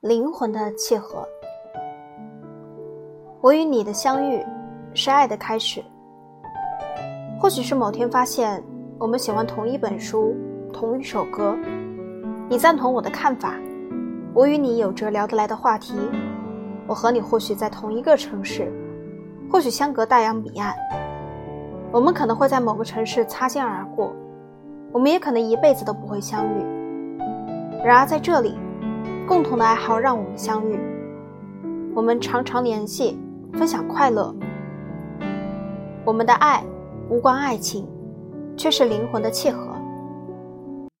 灵魂的契合。我与你的相遇，是爱的开始。或许是某天发现我们喜欢同一本书、同一首歌，你赞同我的看法，我与你有着聊得来的话题。我和你或许在同一个城市，或许相隔大洋彼岸。我们可能会在某个城市擦肩而过，我们也可能一辈子都不会相遇。然而在这里。共同的爱好让我们相遇，我们常常联系，分享快乐。我们的爱无关爱情，却是灵魂的契合。